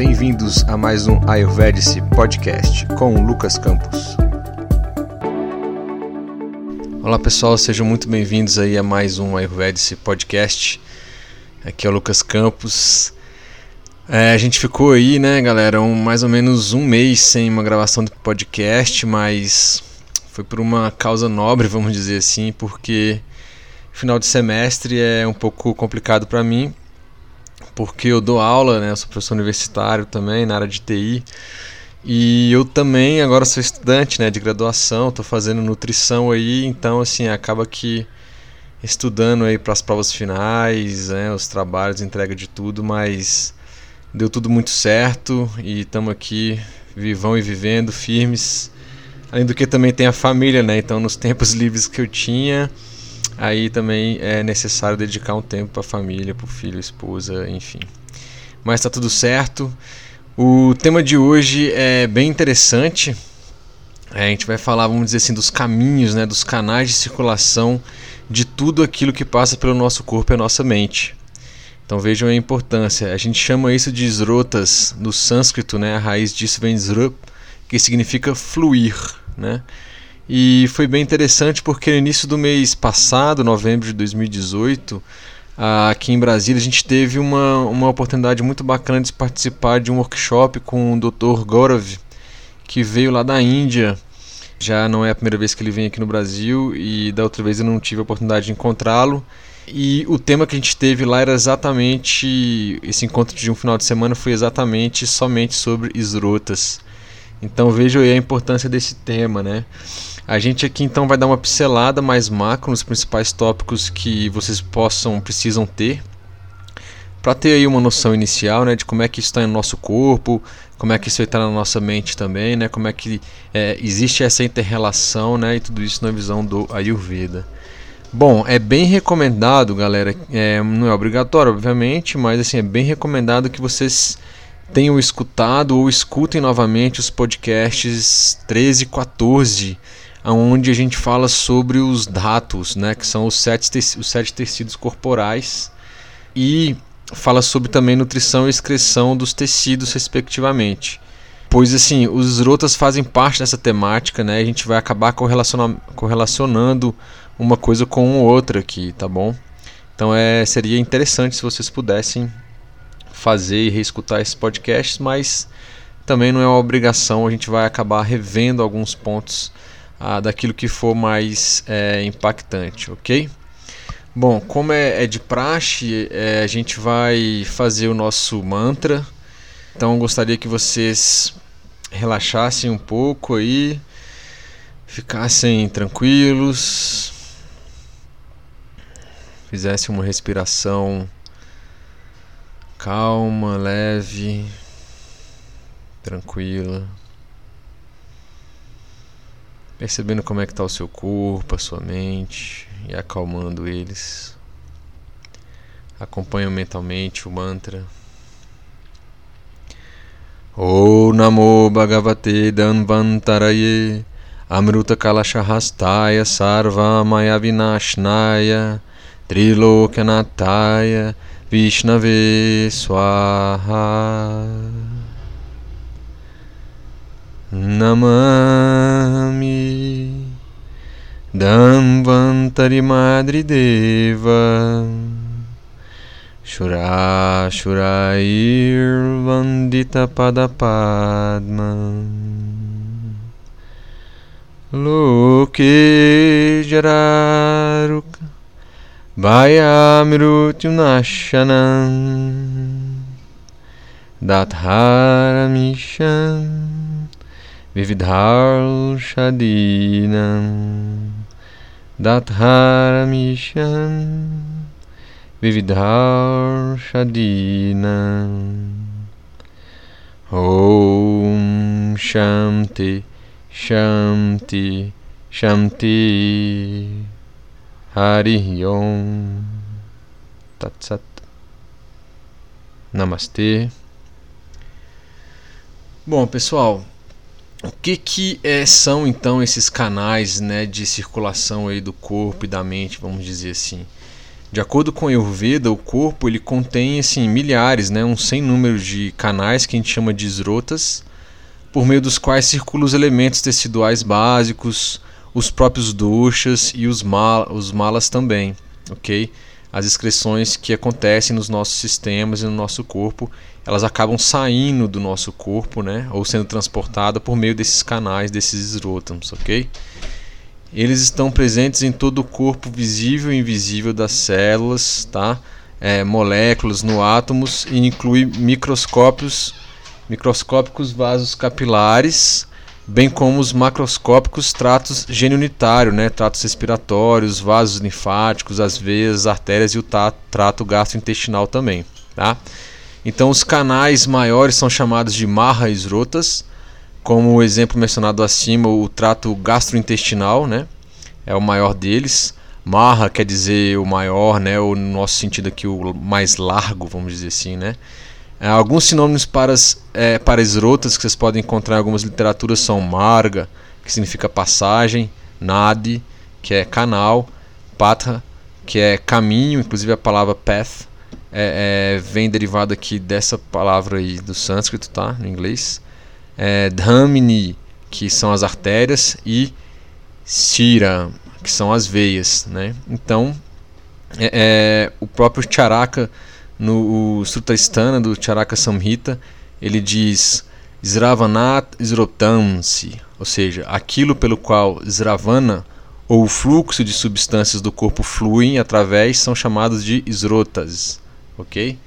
bem-vindos a mais um Ayurvedic Podcast com Lucas Campos. Olá pessoal, sejam muito bem-vindos aí a mais um Ayurvedic Podcast. Aqui é o Lucas Campos. É, a gente ficou aí, né, galera, um, mais ou menos um mês sem uma gravação de podcast, mas foi por uma causa nobre, vamos dizer assim, porque final de semestre é um pouco complicado para mim, porque eu dou aula, né, eu sou professor universitário também na área de TI. E eu também agora sou estudante, né, de graduação, estou fazendo nutrição aí, então assim, acaba que estudando aí para as provas finais, né, os trabalhos, entrega de tudo, mas deu tudo muito certo e estamos aqui vivão e vivendo firmes. Além do que também tem a família, né? Então nos tempos livres que eu tinha, aí também é necessário dedicar um tempo para a família, para o filho, esposa, enfim. Mas está tudo certo. O tema de hoje é bem interessante. É, a gente vai falar, vamos dizer assim, dos caminhos, né, dos canais de circulação de tudo aquilo que passa pelo nosso corpo e a nossa mente. Então vejam a importância. A gente chama isso de esrotas no sânscrito, né? A raiz disso vem srup, que significa fluir, né? E foi bem interessante porque no início do mês passado, novembro de 2018, aqui em Brasília, a gente teve uma, uma oportunidade muito bacana de participar de um workshop com o Dr. Gaurav, que veio lá da Índia. Já não é a primeira vez que ele vem aqui no Brasil e da outra vez eu não tive a oportunidade de encontrá-lo. E o tema que a gente teve lá era exatamente. Esse encontro de um final de semana foi exatamente somente sobre esrotas. Então vejam aí a importância desse tema, né? A gente aqui então vai dar uma pincelada mais macro nos principais tópicos que vocês possam precisam ter para ter aí uma noção inicial, né, de como é que está no nosso corpo, como é que isso está na nossa mente também, né, como é que é, existe essa interrelação, né, e tudo isso na visão do Ayurveda. Bom, é bem recomendado, galera. É, não é obrigatório, obviamente, mas assim é bem recomendado que vocês tenham escutado ou escutem novamente os podcasts 13 e 14, onde a gente fala sobre os datos, né, que são os sete, os sete tecidos corporais, e fala sobre também nutrição e excreção dos tecidos, respectivamente. Pois assim, os rotas fazem parte dessa temática, né? A gente vai acabar correlacionando uma coisa com outra aqui, tá bom? Então é, seria interessante se vocês pudessem fazer e reescutar esses podcasts, mas também não é uma obrigação, a gente vai acabar revendo alguns pontos daquilo que for mais é, impactante, ok? Bom, como é, é de praxe, é, a gente vai fazer o nosso mantra, então gostaria que vocês relaxassem um pouco aí, ficassem tranquilos fizesse uma respiração calma, leve, tranquila. Percebendo como é que está o seu corpo, a sua mente e acalmando eles. Acompanho mentalmente o mantra. O Namo Bhagavate Danvantaraye Amruta Kalashahastaya Sarva Maya Vinashnaya Trilokyanataya Vishnave Swaha Namami Damvantari Madri Deva Shura Shurair Vandita Padapadma Loke Jararuka Vayamrutyunashanam Datharamisham Vividhar Shadinam Datharamisham Vividhar Shadinam Om Shanti Shanti Shanti Hari Om Tatsat Namastê. Bom, pessoal, o que que é, são então esses canais, né, de circulação aí do corpo e da mente, vamos dizer assim? De acordo com Ayurveda, o corpo ele contém assim milhares, né, um sem número de canais que a gente chama de esrotas, por meio dos quais circulam os elementos teciduais básicos, os próprios doshas e os, mal, os malas também, ok? As excreções que acontecem nos nossos sistemas e no nosso corpo, elas acabam saindo do nosso corpo, né, ou sendo transportadas por meio desses canais, desses esrótamos, ok? Eles estão presentes em todo o corpo visível e invisível das células, tá? É, moléculas no átomos e inclui microscópios, microscópicos vasos capilares, bem como os macroscópicos tratos geniunitários, né? tratos respiratórios, vasos linfáticos, as veias, as artérias e o trato gastrointestinal também. Tá? Então, os canais maiores são chamados de marra esrotas, como o exemplo mencionado acima, o trato gastrointestinal, né? É o maior deles. Marra quer dizer o maior, né? No nosso sentido aqui, o mais largo, vamos dizer assim, né? É, alguns sinônimos para, é, para esrotas que vocês podem encontrar em algumas literaturas são marga, que significa passagem, nadi, que é canal, patra, que é caminho, inclusive a palavra path é, é, vem derivada aqui dessa palavra aí do sânscrito, tá? No inglês é, Dhamini, que são as artérias, e Sira, que são as veias. Né? Então, é, é, o próprio Charaka, no Sutrastana do Charaka Samhita, ele diz Sravanat Srotamsi, ou seja, aquilo pelo qual Sravana, ou o fluxo de substâncias do corpo fluem através, são chamados de Srotas. Ok?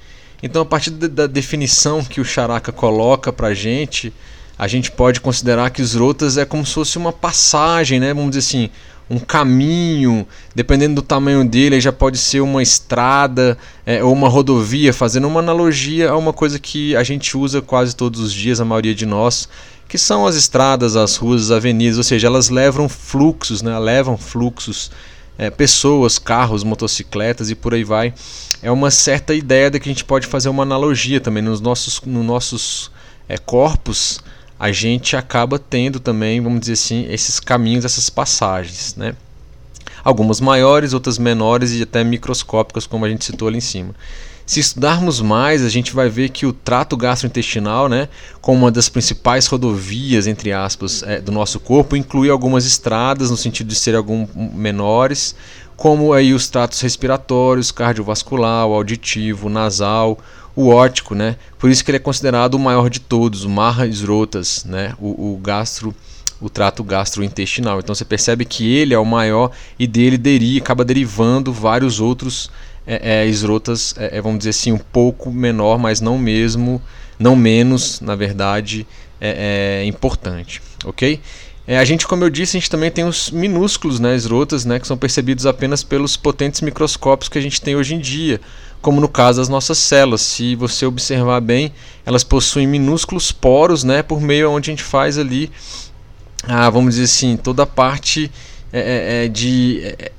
Então, a partir da definição que o Charaka coloca para gente, a gente pode considerar que os rotas é como se fosse uma passagem, né? Vamos dizer assim, um caminho, dependendo do tamanho dele, já pode ser uma estrada é, ou uma rodovia, fazendo uma analogia a uma coisa que a gente usa quase todos os dias, a maioria de nós, que são as estradas, as ruas, as avenidas, ou seja, elas levam fluxos, né? levam fluxos, é, pessoas, carros, motocicletas e por aí vai. É uma certa ideia de que a gente pode fazer uma analogia também nos nossos, nos nossos é, corpos a gente acaba tendo também, vamos dizer assim, esses caminhos, essas passagens, né? Algumas maiores, outras menores e até microscópicas, como a gente citou ali em cima. Se estudarmos mais, a gente vai ver que o trato gastrointestinal, né, como uma das principais rodovias, entre aspas, é, do nosso corpo, inclui algumas estradas, no sentido de ser algum menores, como aí os tratos respiratórios, cardiovascular, auditivo, nasal, o ótico, né? Por isso que ele é considerado o maior de todos, o Marra Srotas, né? O, o gastro o trato gastrointestinal. Então você percebe que ele é o maior e dele deri, acaba derivando vários outros é, é, esrotas, é, é, vamos dizer assim, um pouco menor, mas não mesmo, não menos, na verdade, é, é importante, ok? É, a gente, como eu disse, a gente também tem os minúsculos né, esrotas, né, que são percebidos apenas pelos potentes microscópios que a gente tem hoje em dia, como no caso das nossas células. Se você observar bem, elas possuem minúsculos poros, né, por meio onde a gente faz ali, ah, vamos dizer assim, toda a parte é, é, é de é,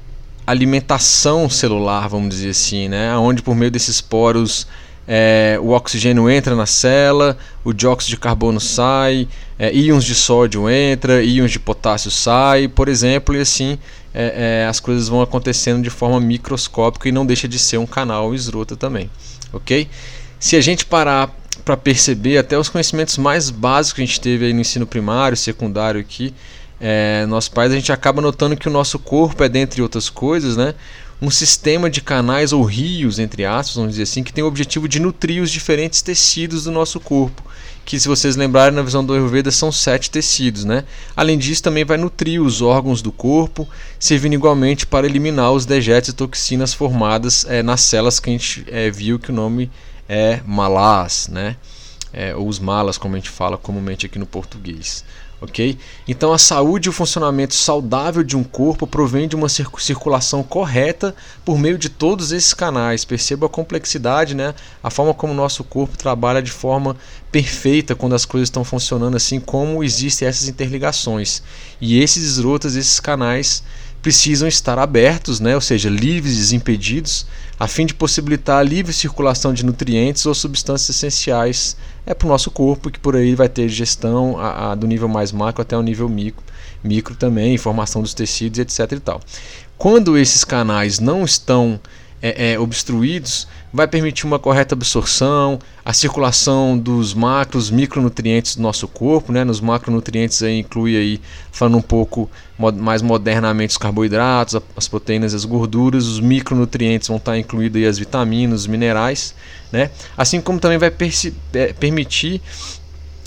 alimentação celular, vamos dizer assim, né, onde por meio desses poros é, o oxigênio entra na célula, o dióxido de carbono sai, é, íons de sódio entra, íons de potássio sai, por exemplo, e assim é, é, as coisas vão acontecendo de forma microscópica e não deixa de ser um canal esrota também, ok? Se a gente parar para perceber até os conhecimentos mais básicos que a gente teve aí no ensino primário, secundário aqui, é, nossos pais, a gente acaba notando que o nosso corpo é, dentre outras coisas, né, um sistema de canais ou rios, entre aspas, vamos dizer assim, que tem o objetivo de nutrir os diferentes tecidos do nosso corpo. Que, se vocês lembrarem, na visão do Ayurveda, são sete tecidos. Né? Além disso, também vai nutrir os órgãos do corpo, servindo igualmente para eliminar os dejetos e toxinas formadas é, nas células que a gente é, viu que o nome é malas, né? É, ou os malas, como a gente fala comumente aqui no português ok? Então a saúde e o funcionamento saudável de um corpo provém de uma circulação correta por meio de todos esses canais. Perceba a complexidade, né? A forma como o nosso corpo trabalha de forma perfeita quando as coisas estão funcionando assim, como existem essas interligações. E esses esrotas, esses canais precisam estar abertos, né? ou seja, livres desimpedidos, a fim de possibilitar a livre circulação de nutrientes ou substâncias essenciais é, para o nosso corpo, que por aí vai ter gestão a, a, do nível mais macro até o nível micro, micro também, informação dos tecidos, etc. E tal. Quando esses canais não estão é, é, obstruídos, vai permitir uma correta absorção, a circulação dos macros, micronutrientes do nosso corpo, né? Nos macronutrientes aí inclui aí, falando um pouco mais modernamente, os carboidratos, as proteínas, as gorduras, os micronutrientes vão estar incluídos aí as vitaminas, os minerais, né? Assim como também vai é, permitir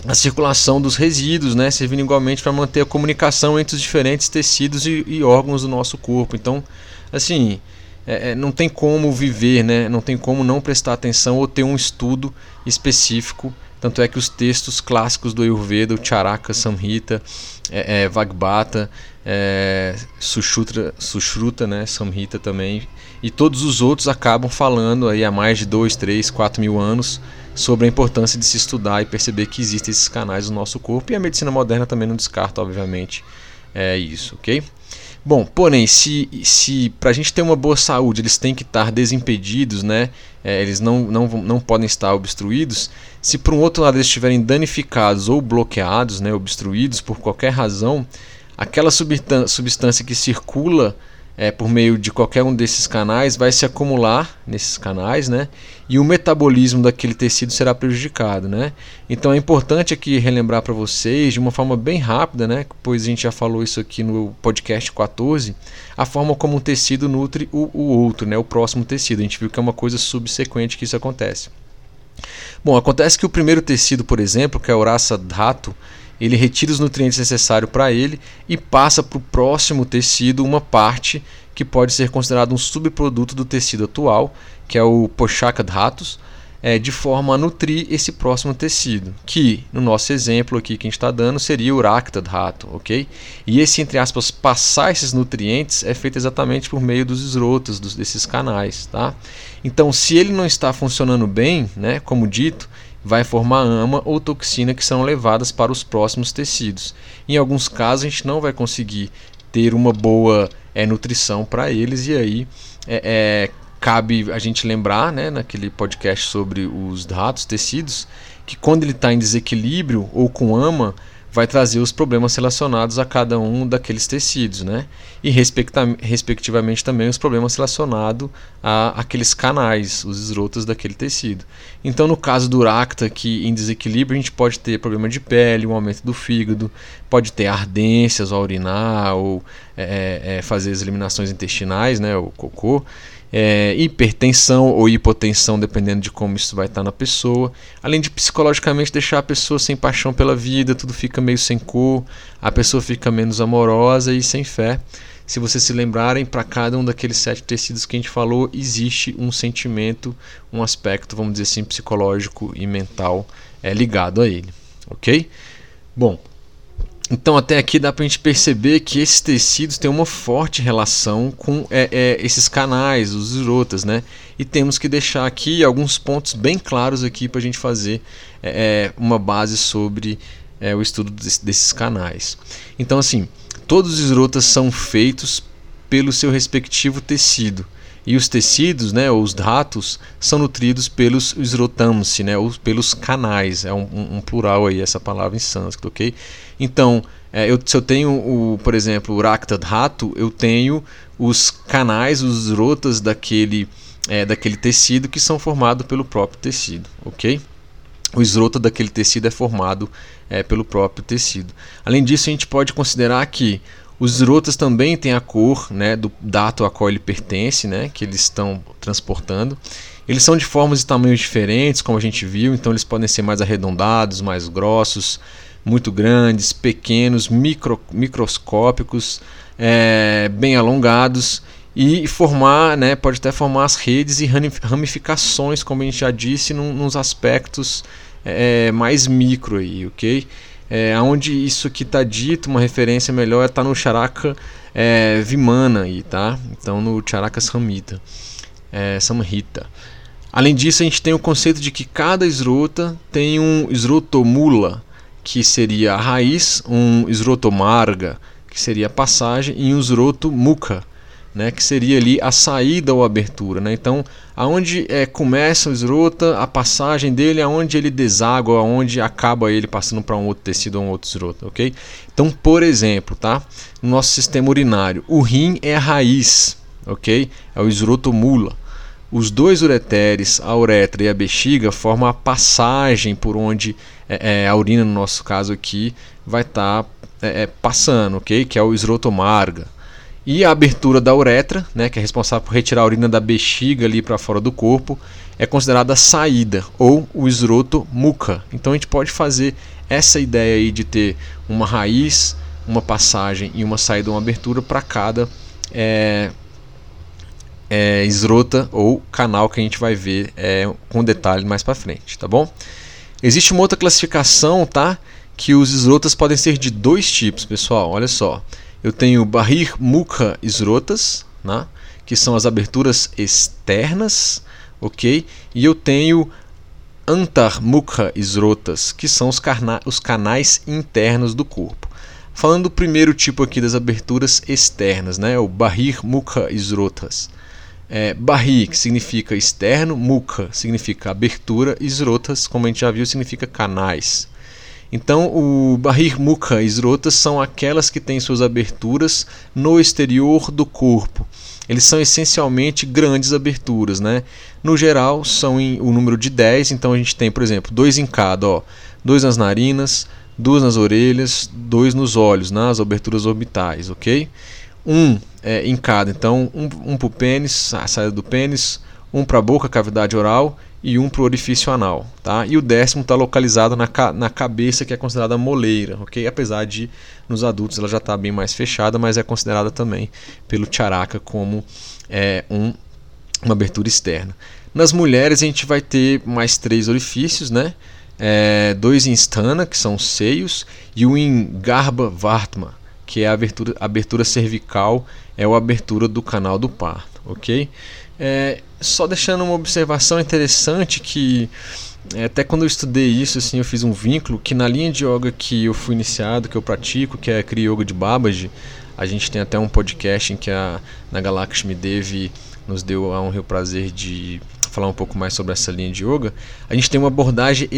a circulação dos resíduos, né, servindo igualmente para manter a comunicação entre os diferentes tecidos e, e órgãos do nosso corpo. Então, assim, é, é, não tem como viver, né, não tem como não prestar atenção ou ter um estudo específico. Tanto é que os textos clássicos do Ayurveda, o Charaka Samhita, é, é, Vagbata, é, Sushruta, Sushruta né, Samhita também, e todos os outros acabam falando aí há mais de 2, 3, 4 mil anos sobre a importância de se estudar e perceber que existem esses canais no nosso corpo e a medicina moderna também não descarta, obviamente, é isso, ok? Bom, porém, se, se para a gente ter uma boa saúde eles têm que estar desimpedidos, né? É, eles não, não, não podem estar obstruídos. Se por um outro lado eles estiverem danificados ou bloqueados, né, obstruídos por qualquer razão, aquela substância que circula é, por meio de qualquer um desses canais vai se acumular nesses canais, né? E o metabolismo daquele tecido será prejudicado, né? Então é importante aqui relembrar para vocês de uma forma bem rápida, né? Pois a gente já falou isso aqui no podcast 14, a forma como um tecido nutre o, o outro, né? O próximo tecido. A gente viu que é uma coisa subsequente que isso acontece. Bom, acontece que o primeiro tecido, por exemplo, que é o Urasa Dhatu, ele retira os nutrientes necessários para ele e passa para o próximo tecido uma parte que pode ser considerado um subproduto do tecido atual, que é o Pochaka Dhatus, é, de forma a nutrir esse próximo tecido, que no nosso exemplo aqui que a gente está dando seria o Rakta Dhatu, ok? E esse, entre aspas, passar esses nutrientes é feito exatamente por meio dos esrotas, dos, desses canais, tá? Então, se ele não está funcionando bem, né, como dito, vai formar ama ou toxina que são levadas para os próximos tecidos. Em alguns casos, a gente não vai conseguir ter uma boa é, nutrição para eles, e aí é, é, cabe a gente lembrar, né, naquele podcast sobre os ratos, tecidos, que quando ele está em desequilíbrio ou com ama, vai trazer os problemas relacionados a cada um daqueles tecidos, né? E respectivamente também os problemas relacionados a aqueles canais, os esrotas daquele tecido. Então, no caso do Racta, que em desequilíbrio, a gente pode ter problema de pele, um aumento do fígado, pode ter ardências ao urinar ou é, é, fazer as eliminações intestinais, né? O cocô é, hipertensão ou hipotensão, dependendo de como isso vai estar na pessoa, além de psicologicamente deixar a pessoa sem paixão pela vida, tudo fica meio sem cor, a pessoa fica menos amorosa e sem fé. Se vocês se lembrarem, para cada um daqueles sete tecidos que a gente falou, existe um sentimento, um aspecto, vamos dizer assim, psicológico e mental é, ligado a ele. Ok? Bom, então, até aqui dá para a gente perceber que esses tecidos têm uma forte relação com é, é, esses canais, os esrotas, né? E temos que deixar aqui alguns pontos bem claros aqui para a gente fazer é, é, uma base sobre é, o estudo desse, desses canais. Então, assim, todos os esrotas são feitos pelo seu respectivo tecido. E os tecidos, né, os datos, são nutridos pelos esrotamsi, né, ou pelos canais. É um, um, plural aí essa palavra em sânscrito, ok? Então, é, eu, se eu tenho, o, por exemplo, o Dhatu, eu tenho os canais, os esrotas daquele, é, daquele tecido que são formados pelo próprio tecido, ok? O esrota daquele tecido é formado é, pelo próprio tecido. Além disso, a gente pode considerar que os esrotas também têm a cor né, do dato a qual ele pertence, né, que eles estão transportando. Eles são de formas e tamanhos diferentes, como a gente viu, então eles podem ser mais arredondados, mais grossos, muito grandes, pequenos, micro, microscópicos, é, bem alongados e formar, né, pode até formar as redes e ramificações, como a gente já disse, num, nos aspectos é, mais micro aí, ok? É, onde isso que está dito, uma referência melhor, está no Charaka é, Vimana, aí, tá? então no Charaka Samhita. É, Samhita. Além disso, a gente tem o conceito de que cada esrota tem um esrotomula, que seria a raiz, um esrotomarga, que seria a passagem, e um esrotomukha, né, que seria ali a saída ou abertura. Né? Então, aonde é, começa o esrota, a passagem dele, aonde ele deságua, aonde acaba ele passando para um outro tecido ou um outro esrota, ok? Então, por exemplo, tá? no nosso sistema urinário, o rim é a raiz, ok? É o esroto mula. os dois ureteres, a uretra e a bexiga, formam a passagem por onde é, é, a urina, no nosso caso aqui, vai estar tá, é, é, passando, ok? Que é o esrotomarga. E a abertura da uretra, né, que é responsável por retirar a urina da bexiga ali para fora do corpo, é considerada a saída ou o esroto muca. Então a gente pode fazer essa ideia aí de ter uma raiz, uma passagem e uma saída, uma abertura para cada é, é, esrota ou canal que a gente vai ver é, com detalhe mais para frente, tá bom? Existe uma outra classificação, tá? Que os esrotas podem ser de dois tipos, pessoal. Olha só, eu tenho Bahir Mukha esrotas, né? que são as aberturas externas, ok? E eu tenho Antar Mukha esrotas, que são os, os canais internos do corpo. Falando do primeiro tipo aqui das aberturas externas, né? o Bahir Mukha esrotas. É, Bahir, que significa externo, Mukha significa abertura, Esrotas, como a gente já viu, significa canais. Então, o Bahir Mukha esrotas são aquelas que têm suas aberturas no exterior do corpo. Eles são essencialmente grandes aberturas, né? No geral, são em, o número de 10, então a gente tem, por exemplo, dois em cada, ó, dois nas narinas, duas nas orelhas, dois nos olhos, nas aberturas orbitais, ok? Um é, em cada, então um, um para o pênis, a saída do pênis, um para a boca, cavidade oral, e um para o orifício anal. Tá? E o décimo está localizado na, ca na cabeça, que é considerada moleira, ok? Apesar de nos adultos ela já está bem mais fechada, mas é considerada também pelo charaka como é, um, uma abertura externa. Nas mulheres a gente vai ter mais três orifícios, né? É, dois em stana, que são os seios, e um em garba vartma, que é a abertura, abertura cervical, é a abertura do canal do parto, ok? É, só deixando uma observação interessante que é, até quando eu estudei isso, assim, eu fiz um vínculo que na linha de yoga que eu fui iniciado, que eu pratico, que é a Kriya Yoga de Babaji, a gente tem até um podcast em que a Nagalakshmi Devi nos deu a honra e o prazer de falar um pouco mais sobre essa linha de yoga. A gente tem uma abordagem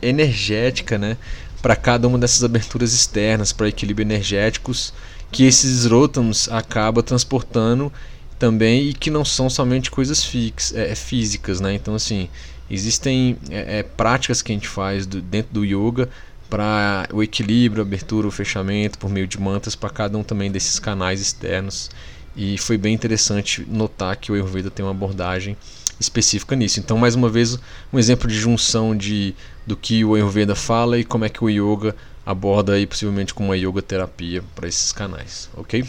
energética, né, para cada uma dessas aberturas externas, para equilíbrio energéticos que esses rótons acaba transportando também e que não são somente coisas fix, é, físicas, né? Então assim existem é, é, práticas que a gente faz do, dentro do yoga para o equilíbrio, abertura, o fechamento por meio de mantas para cada um também desses canais externos e foi bem interessante notar que o Ayurveda tem uma abordagem específica nisso. Então mais uma vez um exemplo de junção de do que o Ayurveda fala e como é que o yoga aborda aí possivelmente com uma yoga terapia para esses canais, ok?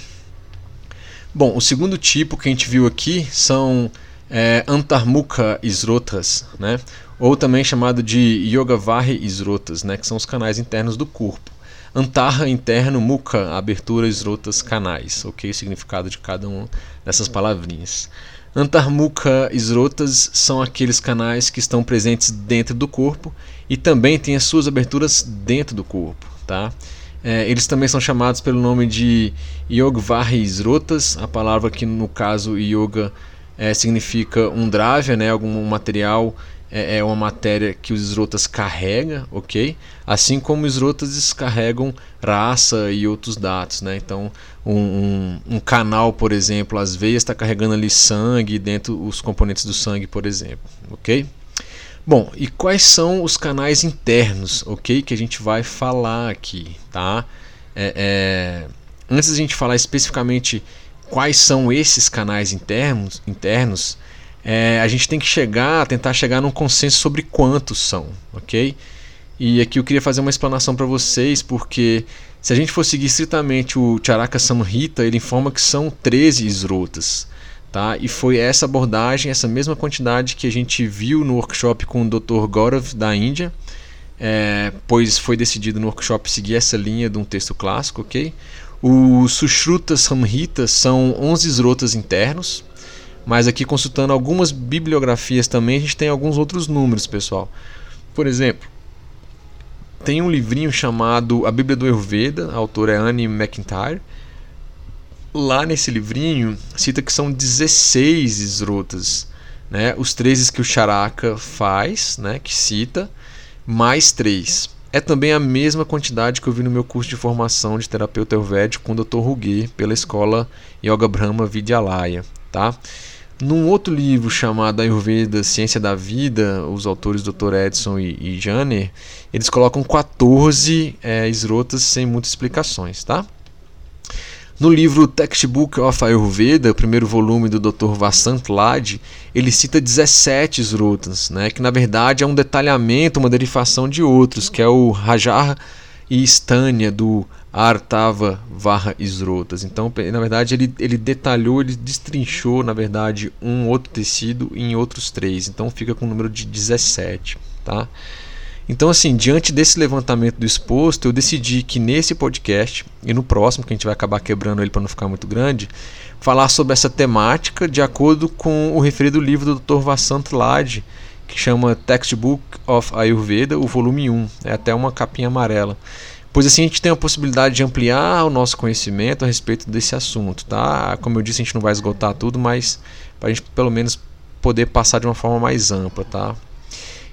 Bom, o segundo tipo que a gente viu aqui são é, Antarmukha Isrotas, né? ou também chamado de Yogavari Isrotas, né? que são os canais internos do corpo. Antarra interno, Mukha, abertura, Isrotas, canais, ok? O significado de cada uma dessas palavrinhas. Antarmukha Isrotas são aqueles canais que estão presentes dentro do corpo e também têm as suas aberturas dentro do corpo, tá? É, eles também são chamados pelo nome de Yogvari Srotas, a palavra que no caso Yoga é, significa um dravya, né, algum material, é, é, uma matéria que os Srotas carrega, ok? Assim como os Srotas descarregam raça e outros dados, né? Então, um, um, um canal, por exemplo, as veias está carregando ali sangue dentro os componentes do sangue, por exemplo, ok? Bom, e quais são os canais internos, ok? Que a gente vai falar aqui, tá? É, é, antes a gente falar especificamente quais são esses canais internos, internos é, a gente tem que chegar, tentar chegar num consenso sobre quantos são, ok? E aqui eu queria fazer uma explanação para vocês, porque se a gente for seguir estritamente o Charaka Samhita, ele informa que são 13 esrotas. Tá? E foi essa abordagem, essa mesma quantidade que a gente viu no workshop com o Dr. Gaurav da Índia, é, pois foi decidido no workshop seguir essa linha de um texto clássico, ok? Os Sushruta Samhita são 11 esrotas internos, mas aqui consultando algumas bibliografias também a gente tem alguns outros números, pessoal. Por exemplo, tem um livrinho chamado A Bíblia do Ayurveda, a autora é Anne McIntyre, lá nesse livrinho cita que são 16 esrotas, né? Os 13 que o Charaka faz, né? Que cita, mais 3. É também a mesma quantidade que eu vi no meu curso de formação de terapeuta ayurvédico com o Dr. Ruguê pela escola Yoga Brahma Vidyalaya, tá? Num outro livro chamado Ayurveda, Ciência da Vida, os autores Dr. Edson e, e Janer, eles colocam 14 é, esrotas sem muitas explicações, tá? No livro Textbook of Ayurveda, o primeiro volume do Dr. Vasant Lad, ele cita 17 esrotas, né, que na verdade é um detalhamento, uma derivação de outros, que é o Rajar e Stânia do Artava Varra Esrotas. Então, na verdade, ele, ele detalhou, ele destrinchou, na verdade, um outro tecido em outros três. Então, fica com o número de 17. Tá? Então, assim, diante desse levantamento do exposto, eu decidi que nesse podcast e no próximo, que a gente vai acabar quebrando ele para não ficar muito grande, falar sobre essa temática de acordo com o referido livro do Dr. Vasant Lad, que chama Textbook of Ayurveda, o volume 1. É até uma capinha amarela pois assim a gente tem a possibilidade de ampliar o nosso conhecimento a respeito desse assunto, tá? Como eu disse, a gente não vai esgotar tudo, mas para a gente pelo menos poder passar de uma forma mais ampla, tá?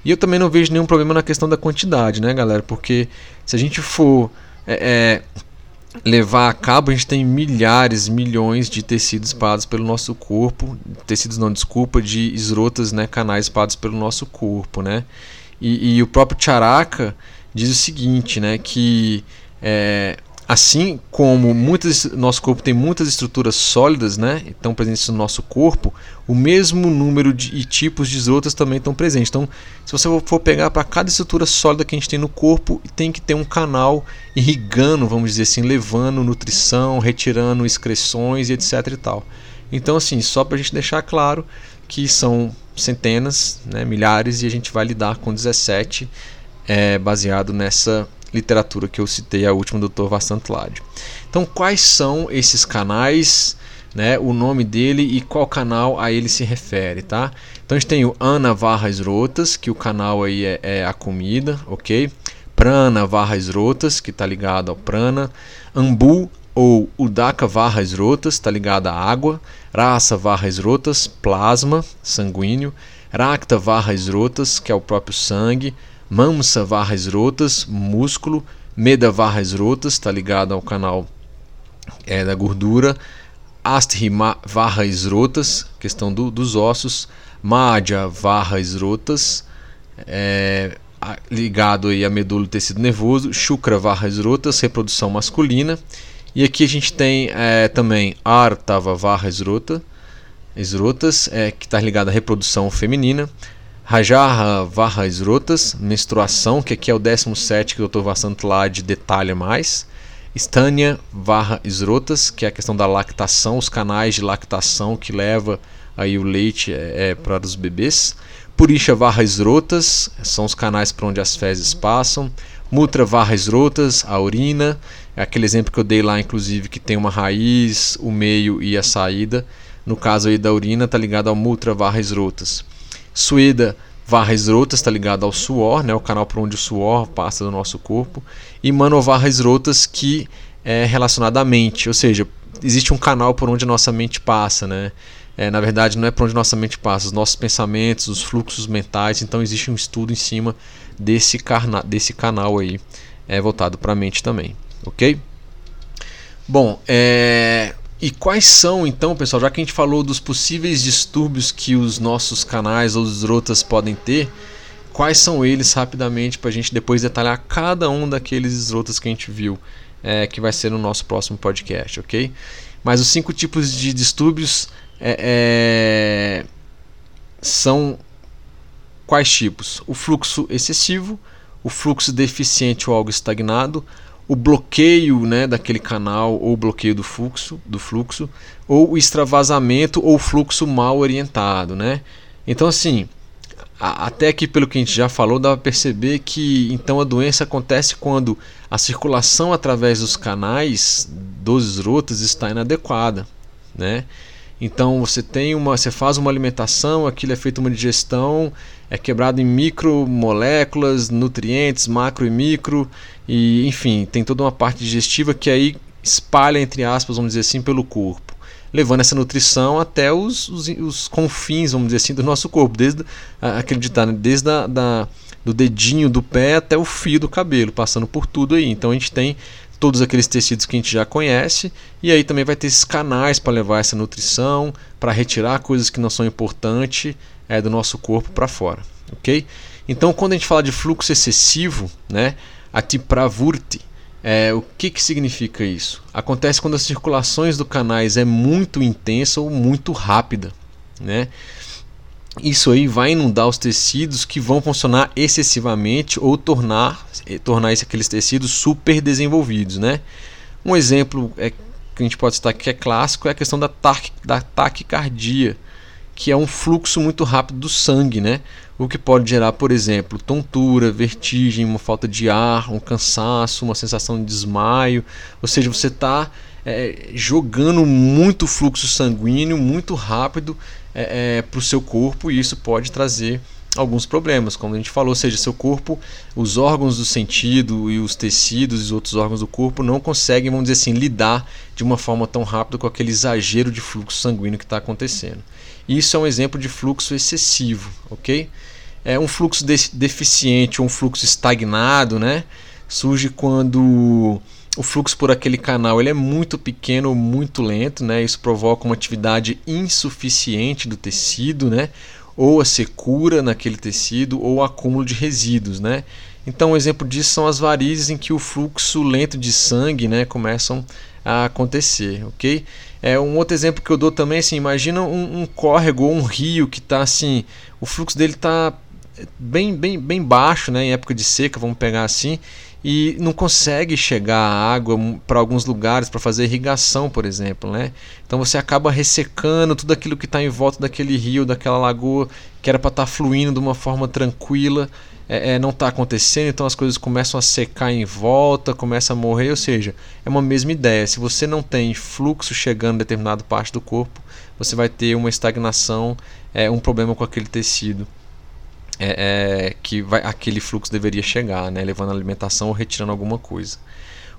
E eu também não vejo nenhum problema na questão da quantidade, né, galera? Porque se a gente for é, é, levar a cabo, a gente tem milhares, milhões de tecidos espalhados pelo nosso corpo, tecidos não, desculpa, de esrotas, né, canais espalhados pelo nosso corpo, né? E, e o próprio charaka diz o seguinte, né, que é, assim como muitas, nosso corpo tem muitas estruturas sólidas, né, estão presentes no nosso corpo, o mesmo número de e tipos de outras também estão presentes. Então, se você for pegar para cada estrutura sólida que a gente tem no corpo, tem que ter um canal irrigando, vamos dizer assim, levando nutrição, retirando excreções e etc e tal. Então, assim, só para a gente deixar claro que são centenas, né, milhares e a gente vai lidar com 17 é baseado nessa literatura que eu citei, a última do Dr. Vasant Lad. Então, quais são esses canais, né, o nome dele e qual canal a ele se refere, tá? Então, a gente tem o Ana Varras Rotas, que o canal aí é, é a comida, ok? Prana Varras Rotas, que está ligado ao prana. Ambu ou Udaka Varras Rotas, está ligado à água. Raça Varras Rotas, plasma sanguíneo. Rakta Varras Rotas, que é o próprio sangue. Mamsa Varras Rotas, músculo. Meda Varras Rotas, está ligado ao canal é, da gordura. Astri Varras Rotas, questão do, dos ossos. Madhya Varras Rotas, é, ligado aí a medula do tecido nervoso. Shukra Varras Rotas, reprodução masculina. E aqui a gente tem é, também Artava Varras Rota, Esrotas, é, que está ligado à reprodução feminina. Rajarra Varra Esrotas, menstruação, que aqui é o 17 que o Dr. Vassant Lade detalha mais. Stânia Varra Esrotas, que é a questão da lactação, os canais de lactação que leva aí o leite é, é para os bebês. Purisha Varra Esrotas, são os canais por onde as fezes passam. Mutra Varra Esrotas, a urina, é aquele exemplo que eu dei lá, inclusive, que tem uma raiz, o meio e a saída. No caso aí da urina, está ligado ao Mutra Varra Esrotas. Sueda Varras está ligado ao suor, né, o canal por onde o suor passa do nosso corpo, e Manovarras Rotas que é relacionado à mente, ou seja, existe um canal por onde nossa mente passa, né? É, na verdade, não é por onde nossa mente passa, os nossos pensamentos, os fluxos mentais, então existe um estudo em cima desse, carna desse canal aí, é, voltado para a mente também, ok? Bom, é, e quais são, então, pessoal, já que a gente falou dos possíveis distúrbios que os nossos canais ou os rotas podem ter, quais são eles rapidamente para a gente depois detalhar cada um daqueles rotas que a gente viu, é, que vai ser no nosso próximo podcast, ok? Mas os cinco tipos de distúrbios é, é, são quais tipos? O fluxo excessivo, o fluxo deficiente ou algo estagnado, o bloqueio né, daquele canal ou o bloqueio do fluxo, do fluxo ou o extravasamento ou fluxo mal orientado. Né? Então, assim, a, até aqui pelo que a gente já falou, dá para perceber que então a doença acontece quando a circulação através dos canais dos esrotas está inadequada. Né? Então você tem uma, você faz uma alimentação, aquilo é feito uma digestão, é quebrado em micromoléculas, nutrientes, macro e micro, e enfim, tem toda uma parte digestiva que aí espalha, entre aspas, vamos dizer assim, pelo corpo, levando essa nutrição até os, os, os confins, vamos dizer assim, do nosso corpo, desde aquele ditado, desde a, da, do dedinho do pé até o fio do cabelo, passando por tudo aí. Então a gente tem todos aqueles tecidos que a gente já conhece, e aí também vai ter esses canais para levar essa nutrição, para retirar coisas que não são importantes é, do nosso corpo para fora, ok? Então, quando a gente fala de fluxo excessivo, né, a tipravurti, é, o que, que significa isso? Acontece quando as circulações do canais é muito intensa ou muito rápida, né? Isso aí vai inundar os tecidos que vão funcionar excessivamente ou tornar, eh, tornar aqueles tecidos super desenvolvidos, né? Um exemplo é, que a gente pode citar que é clássico é a questão da, da taquicardia, que é um fluxo muito rápido do sangue, né? O que pode gerar, por exemplo, tontura, vertigem, uma falta de ar, um cansaço, uma sensação de desmaio. Ou seja, você está é, jogando muito fluxo sanguíneo muito rápido é, é, para o seu corpo e isso pode trazer alguns problemas, como a gente falou, ou seja, seu corpo, os órgãos do sentido e os tecidos e os outros órgãos do corpo não conseguem, vamos dizer assim, lidar de uma forma tão rápida com aquele exagero de fluxo sanguíneo que está acontecendo. Isso é um exemplo de fluxo excessivo, ok? É um fluxo de deficiente ou um fluxo estagnado, né? Surge quando o fluxo por aquele canal ele é muito pequeno muito lento, né? Isso provoca uma atividade insuficiente do tecido, né? Ou a secura naquele tecido ou o acúmulo de resíduos, né? Então, um exemplo disso são as varizes em que o fluxo lento de sangue, né, começam a acontecer, ok? É um outro exemplo que eu dou também, assim, imagina um, um córrego ou um rio que está assim, o fluxo dele está bem, bem, bem baixo, né, em época de seca, vamos pegar assim, e não consegue chegar a água para alguns lugares para fazer irrigação, por exemplo, né? Então você acaba ressecando tudo aquilo que está em volta daquele rio, daquela lagoa que era para estar tá fluindo de uma forma tranquila, é, é, não está acontecendo, então as coisas começam a secar em volta, começa a morrer, ou seja, é uma mesma ideia. Se você não tem fluxo chegando em determinada parte do corpo, você vai ter uma estagnação, é, um problema com aquele tecido é, é, que vai, aquele fluxo deveria chegar, né, levando alimentação ou retirando alguma coisa.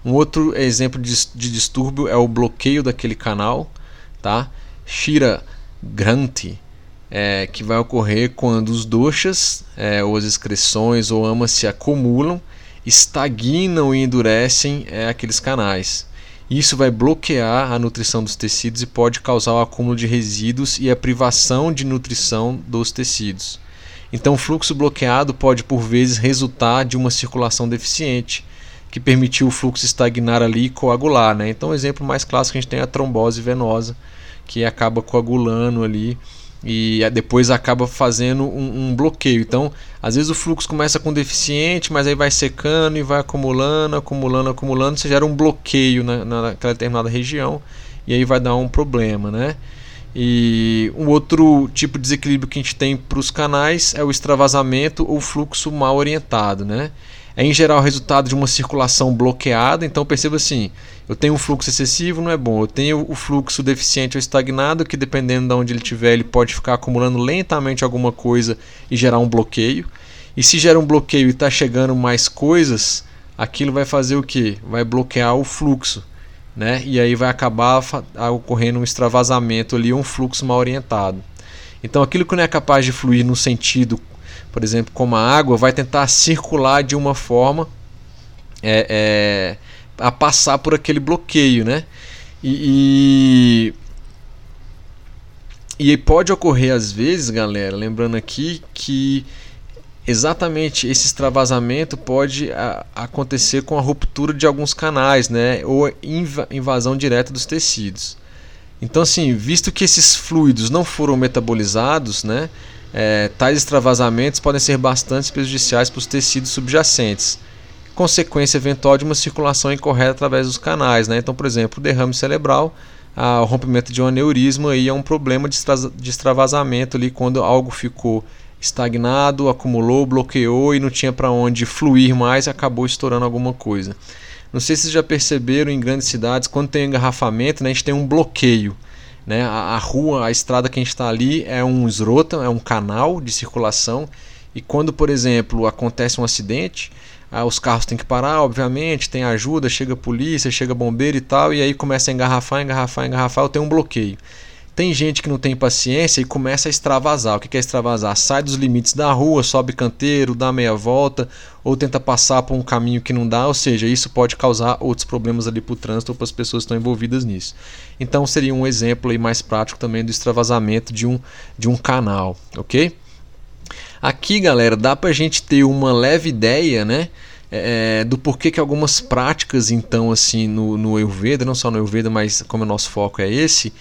Um outro exemplo de, de distúrbio é o bloqueio daquele canal, tá? Shira Granti, é, que vai ocorrer quando os doxas, é, ou as excreções ou amas se acumulam, estagnam e endurecem é, aqueles canais. Isso vai bloquear a nutrição dos tecidos e pode causar o acúmulo de resíduos e a privação de nutrição dos tecidos. Então, o fluxo bloqueado pode, por vezes, resultar de uma circulação deficiente, que permitiu o fluxo estagnar ali e coagular. Né? Então, o exemplo mais clássico que a gente tem é a trombose venosa, que acaba coagulando ali e depois acaba fazendo um, um, bloqueio. Então, às vezes o fluxo começa com deficiente, mas aí vai secando e vai acumulando, acumulando, acumulando, você gera um bloqueio na, naquela determinada região e aí vai dar um problema, né? E um outro tipo de desequilíbrio que a gente tem para os canais é o extravasamento ou fluxo mal orientado. Né? É em geral resultado de uma circulação bloqueada, então perceba assim: eu tenho um fluxo excessivo, não é bom. Eu tenho o fluxo deficiente ou estagnado, que dependendo de onde ele estiver, ele pode ficar acumulando lentamente alguma coisa e gerar um bloqueio. E se gera um bloqueio e está chegando mais coisas, aquilo vai fazer o que? Vai bloquear o fluxo né? E aí vai acabar ocorrendo um extravasamento ali, um fluxo mal orientado. Então aquilo que não é capaz de fluir no sentido, por exemplo, como a água, vai tentar circular de uma forma é, é, a passar por aquele bloqueio, né? E, e, e pode ocorrer às vezes, galera, lembrando aqui que exatamente esse extravasamento pode a, acontecer com a ruptura de alguns canais, né, ou inv invasão direta dos tecidos. Então, assim, visto que esses fluidos não foram metabolizados, né, é, tais extravasamentos podem ser bastante prejudiciais para os tecidos subjacentes, consequência eventual de uma circulação incorreta através dos canais. Né? Então, por exemplo, o derrame cerebral, o rompimento de um aneurisma aí é um problema de extravasamento ali quando algo ficou estagnado, acumulou, bloqueou e não tinha para onde fluir mais acabou estourando alguma coisa. Não sei se vocês já perceberam em grandes cidades, quando tem engarrafamento, né, a gente tem um bloqueio. Né? A, a rua, a estrada que a gente está ali é um esrota, é um canal de circulação. E quando, por exemplo, acontece um acidente, ah, os carros têm que parar, obviamente, tem ajuda, chega polícia, chega bombeiro e tal, e aí começa a engarrafar, engarrafar, engarrafar, eu tenho um bloqueio. Tem gente que não tem paciência e começa a extravasar. O que é extravasar? Sai dos limites da rua, sobe canteiro, dá meia volta ou tenta passar por um caminho que não dá. Ou seja, isso pode causar outros problemas ali para o trânsito ou para as pessoas que estão envolvidas nisso. Então seria um exemplo aí mais prático também do extravasamento de um, de um canal, ok? Aqui, galera, dá para a gente ter uma leve ideia, né? É, do porquê que algumas práticas, então, assim, no, no Ayurveda, não só no Ayurveda, mas como o nosso foco é esse,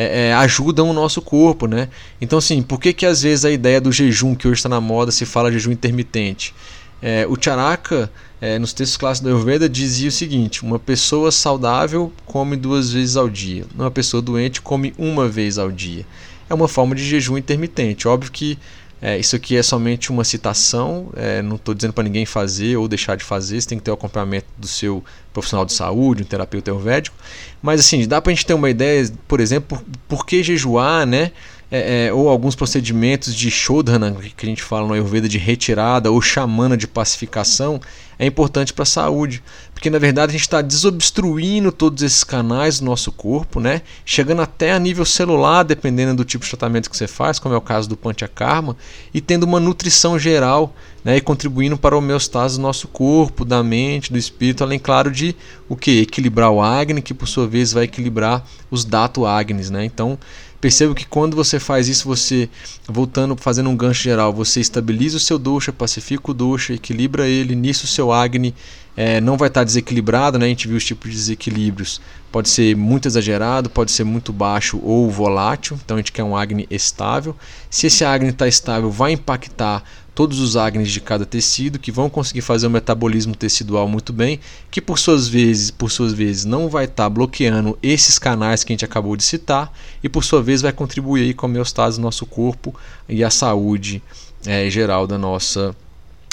é, é, ajudam o nosso corpo, né? Então, assim, por que, que às vezes a ideia do jejum, que hoje está na moda, se fala jejum intermitente? É, o Charaka, é, nos textos clássicos da Ayurveda, dizia o seguinte: uma pessoa saudável come duas vezes ao dia, uma pessoa doente come uma vez ao dia. É uma forma de jejum intermitente. Óbvio que é, isso aqui é somente uma citação, é, não estou dizendo para ninguém fazer ou deixar de fazer, você tem que ter o acompanhamento do seu profissional de saúde, um terapeuta ayurvédico. Mas assim, dá para a gente ter uma ideia, por exemplo, por, por que jejuar, né? É, é, ou alguns procedimentos de Shodhana, que a gente fala no Ayurveda de retirada, ou chamana de pacificação, é importante para a saúde. Porque na verdade a gente está desobstruindo todos esses canais do nosso corpo, né? chegando até a nível celular, dependendo do tipo de tratamento que você faz, como é o caso do Panchakarma, e tendo uma nutrição geral né? e contribuindo para o homeostase do nosso corpo, da mente, do espírito, além, claro, de o que? Equilibrar o Agni, que por sua vez vai equilibrar os Dato Agnis. Né? Então, Perceba que quando você faz isso, você, voltando, fazendo um gancho geral, você estabiliza o seu dosha, pacifica o dosha, equilibra ele, nisso o seu Agni é, não vai estar desequilibrado, né? a gente viu os tipos de desequilíbrios. Pode ser muito exagerado, pode ser muito baixo ou volátil, então a gente quer um Agni estável. Se esse Agni está estável, vai impactar todos os agnes de cada tecido que vão conseguir fazer o metabolismo tecidual muito bem, que por suas vezes, por suas vezes não vai estar tá bloqueando esses canais que a gente acabou de citar e por sua vez vai contribuir aí com a homeostase do nosso corpo e a saúde é, geral da nossa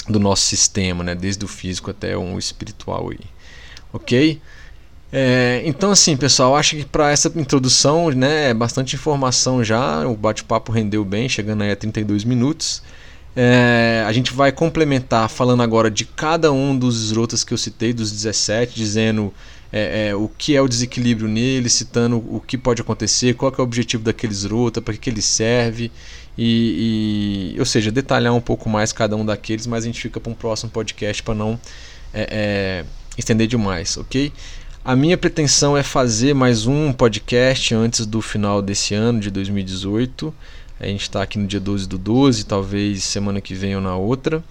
do nosso sistema, né, desde o físico até o espiritual aí. OK? É, então assim, pessoal, acho que para essa introdução, né, é bastante informação já, o bate-papo rendeu bem, chegando aí a 32 minutos. É, a gente vai complementar falando agora de cada um dos esrotas que eu citei, dos 17, dizendo é, é, o que é o desequilíbrio nele, citando o que pode acontecer, qual é o objetivo daquele esrota, para que, que ele serve, e, e, ou seja, detalhar um pouco mais cada um daqueles, mas a gente fica para um próximo podcast para não é, é, estender demais, ok? A minha pretensão é fazer mais um podcast antes do final desse ano de 2018. A gente está aqui no dia 12 do 12, talvez semana que vem ou na outra.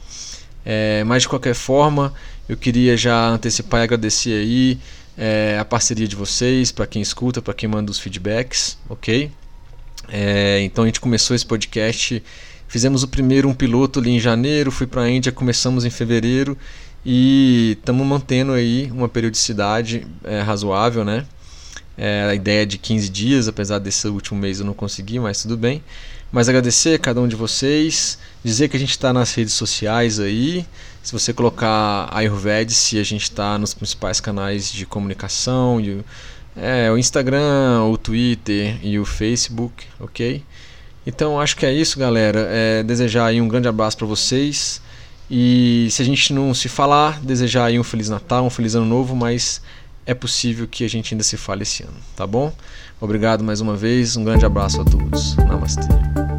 É, mas de qualquer forma, eu queria já antecipar e agradecer aí é, a parceria de vocês, para quem escuta, para quem manda os feedbacks, ok? É, então a gente começou esse podcast, fizemos o primeiro um piloto ali em janeiro, fui para a Índia, começamos em fevereiro e estamos mantendo aí uma periodicidade é, razoável, né? É, a ideia de 15 dias, apesar desse último mês eu não consegui, mas tudo bem. Mas agradecer a cada um de vocês, dizer que a gente está nas redes sociais aí. Se você colocar Ayurvedic, a gente está nos principais canais de comunicação, e, é, o Instagram, o Twitter e o Facebook, ok? Então acho que é isso, galera. É, desejar aí um grande abraço para vocês. E se a gente não se falar, desejar aí um Feliz Natal, um Feliz Ano Novo, mas é possível que a gente ainda se fale esse ano, tá bom? Obrigado mais uma vez, um grande abraço a todos. Namastê.